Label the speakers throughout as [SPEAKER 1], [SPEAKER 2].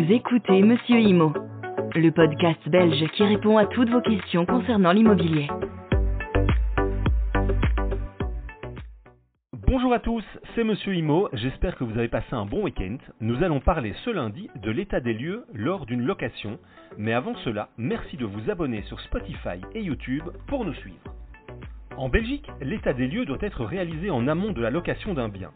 [SPEAKER 1] Vous écoutez Monsieur Imo, le podcast belge qui répond à toutes vos questions concernant l'immobilier.
[SPEAKER 2] Bonjour à tous, c'est Monsieur Imo, j'espère que vous avez passé un bon week-end. Nous allons parler ce lundi de l'état des lieux lors d'une location, mais avant cela, merci de vous abonner sur Spotify et YouTube pour nous suivre. En Belgique, l'état des lieux doit être réalisé en amont de la location d'un bien.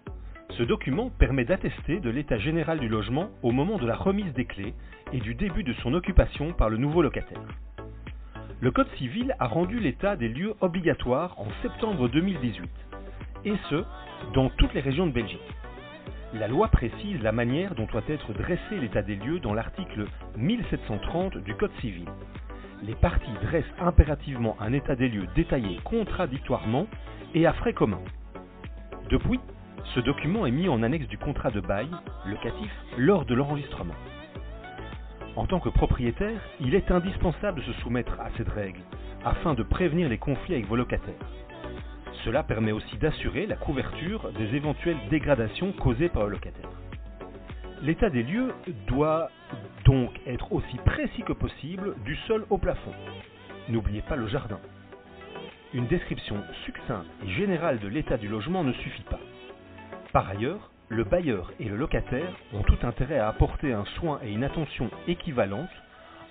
[SPEAKER 2] Ce document permet d'attester de l'état général du logement au moment de la remise des clés et du début de son occupation par le nouveau locataire. Le Code civil a rendu l'état des lieux obligatoire en septembre 2018, et ce, dans toutes les régions de Belgique. La loi précise la manière dont doit être dressé l'état des lieux dans l'article 1730 du Code civil. Les parties dressent impérativement un état des lieux détaillé contradictoirement et à frais communs. Depuis, ce document est mis en annexe du contrat de bail locatif lors de l'enregistrement. En tant que propriétaire, il est indispensable de se soumettre à cette règle afin de prévenir les conflits avec vos locataires. Cela permet aussi d'assurer la couverture des éventuelles dégradations causées par le locataire. L'état des lieux doit donc être aussi précis que possible du sol au plafond. N'oubliez pas le jardin. Une description succincte et générale de l'état du logement ne suffit pas. Par ailleurs, le bailleur et le locataire ont tout intérêt à apporter un soin et une attention équivalente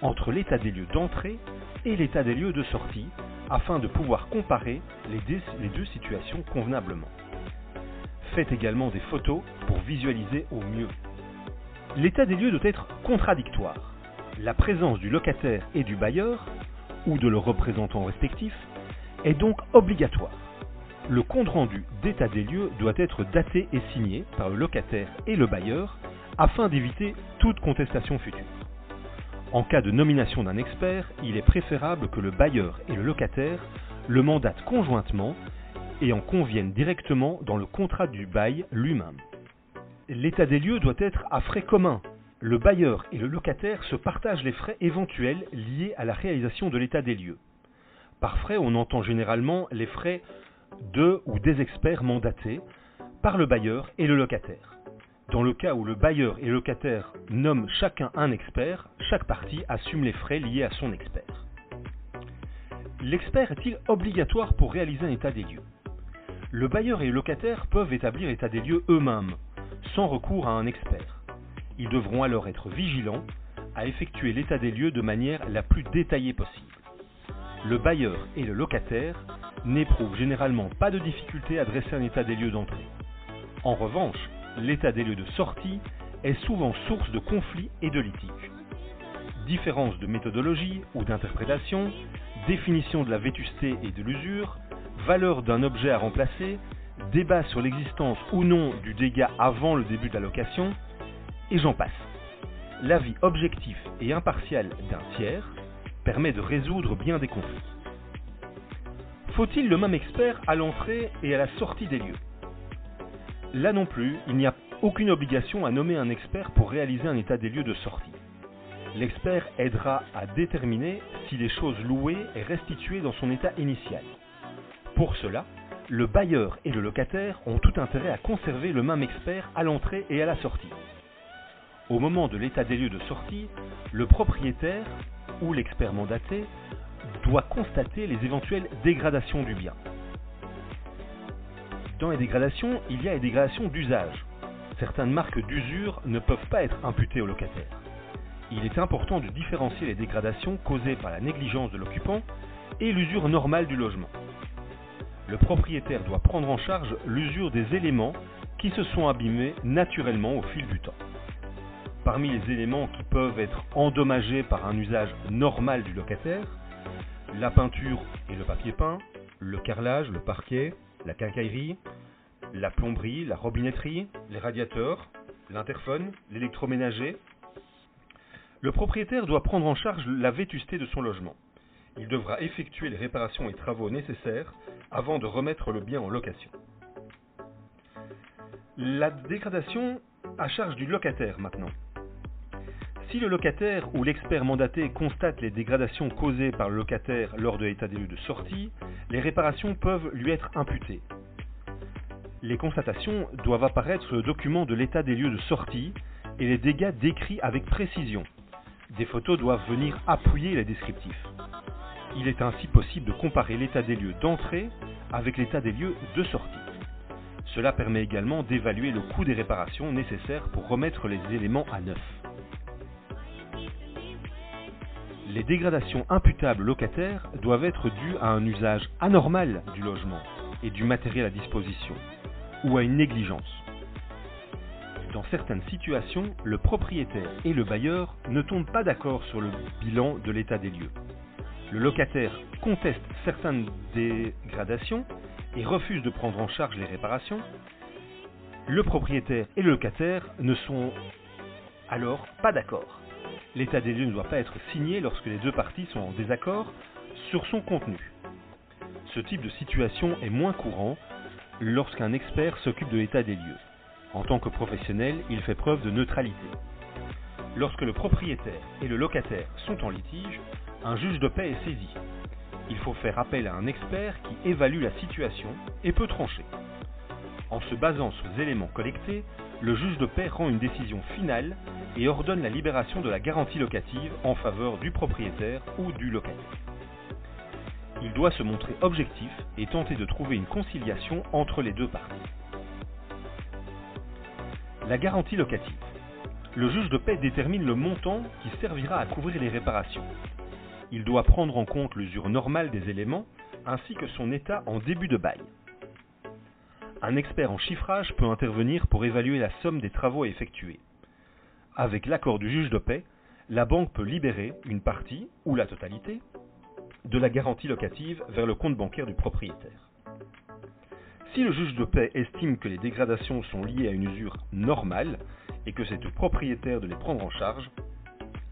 [SPEAKER 2] entre l'état des lieux d'entrée et l'état des lieux de sortie afin de pouvoir comparer les deux, situations convenablement. Faites également des photos pour visualiser au mieux. L'état des lieux doit être contradictoire. La présence du locataire et du bailleur, ou de leurs représentants respectifs, est donc obligatoire. Le compte-rendu d'état des lieux doit être daté et signé par le locataire et le bailleur afin d'éviter toute contestation future. En cas de nomination d'un expert, il est préférable que le bailleur et le locataire le mandatent conjointement et en conviennent directement dans le contrat du bail lui-même. L'état des lieux doit être à frais communs. Le bailleur et le locataire se partagent les frais éventuels liés à la réalisation de l'état des lieux. Par frais, on entend généralement les frais de ou des experts mandatés par le bailleur et le locataire. Dans le cas où le bailleur et le locataire nomment chacun un expert, chaque partie assume les frais liés à son expert. L'expert est-il obligatoire pour réaliser un état des lieux? Le bailleur et le locataire peuvent établir état des lieux eux-mêmes, sans recours à un expert. Ils devront alors être vigilants à effectuer l'état des lieux de manière la plus détaillée possible. Le bailleur et le locataire n'éprouvent généralement pas de difficulté à dresser un état des lieux d'entrée. En revanche, l'état des lieux de sortie est souvent source de conflits et de litiges. Différence de méthodologie ou d'interprétation, définition de la vétusté et de l'usure, valeur d'un objet à remplacer, débat sur l'existence ou non du dégât avant le début de la location, et j'en passe. L'avis objectif et impartial d'un tiers permet de résoudre bien des conflits. Faut-il le même expert à l'entrée et à la sortie des lieux? Là non plus, il n'y a aucune obligation à nommer un expert pour réaliser un état des lieux de sortie. L'expert aidera à déterminer si les choses louées est restituées dans son état initial. Pour cela, le bailleur et le locataire ont tout intérêt à conserver le même expert à l'entrée et à la sortie. Au moment de l'état des lieux de sortie, le propriétaire ou l'expert mandaté doit constater les éventuelles dégradations du bien. Dans les dégradations, il y a les dégradations d'usage. Certaines marques d'usure ne peuvent pas être imputées au locataire. Il est important de différencier les dégradations causées par la négligence de l'occupant et l'usure normale du logement. Le propriétaire doit prendre en charge l'usure des éléments qui se sont abîmés naturellement au fil du temps. Parmi les éléments qui peuvent être endommagés par un usage normal du locataire, la peinture et le papier peint, le carrelage, le parquet, la quincaillerie, la plomberie, la robinetterie, les radiateurs, l'interphone, l'électroménager. Le propriétaire doit prendre en charge la vétusté de son logement. Il devra effectuer les réparations et travaux nécessaires avant de remettre le bien en location. La dégradation à charge du locataire maintenant. Si le locataire ou l'expert mandaté constate les dégradations causées par le locataire lors de l'état des lieux de sortie, les réparations peuvent lui être imputées. Les constatations doivent apparaître sur le document de l'état des lieux de sortie et les dégâts décrits avec précision. Des photos doivent venir appuyer les descriptifs. Il est ainsi possible de comparer l'état des lieux d'entrée avec l'état des lieux de sortie. Cela permet également d'évaluer le coût des réparations nécessaires pour remettre les éléments à neuf. Les dégradations imputables locataires doivent être dues à un usage anormal du logement et du matériel à disposition, ou à une négligence. Dans certaines situations, le propriétaire et le bailleur ne tombent pas d'accord sur le bilan de l'état des lieux. Le locataire conteste certaines dégradations et refuse de prendre en charge les réparations. Le propriétaire et le locataire ne sont alors pas d'accord. L'état des lieux ne doit pas être signé lorsque les deux parties sont en désaccord sur son contenu. Ce type de situation est moins courant lorsqu'un expert s'occupe de l'état des lieux. En tant que professionnel, il fait preuve de neutralité. Lorsque le propriétaire et le locataire sont en litige, un juge de paix est saisi. Il faut faire appel à un expert qui évalue la situation et peut trancher. En se basant sur les éléments collectés, le juge de paix rend une décision finale et ordonne la libération de la garantie locative en faveur du propriétaire ou du locataire. Il doit se montrer objectif et tenter de trouver une conciliation entre les deux parties. La garantie locative. Le juge de paix détermine le montant qui servira à couvrir les réparations. Il doit prendre en compte l'usure normale des éléments ainsi que son état en début de bail. Un expert en chiffrage peut intervenir pour évaluer la somme des travaux à effectuer. Avec l'accord du juge de paix, la banque peut libérer une partie ou la totalité de la garantie locative vers le compte bancaire du propriétaire. Si le juge de paix estime que les dégradations sont liées à une usure normale et que c'est au propriétaire de les prendre en charge,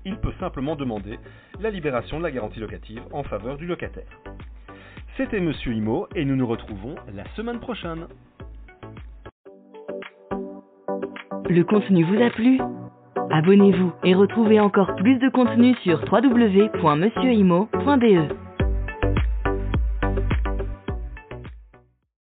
[SPEAKER 2] il peut simplement demander la libération de la garantie locative en faveur du locataire. C'était Monsieur Imo et nous nous retrouvons la semaine prochaine.
[SPEAKER 1] Le contenu vous a plu Abonnez-vous et retrouvez encore plus de contenu sur www.monsieurimo.be.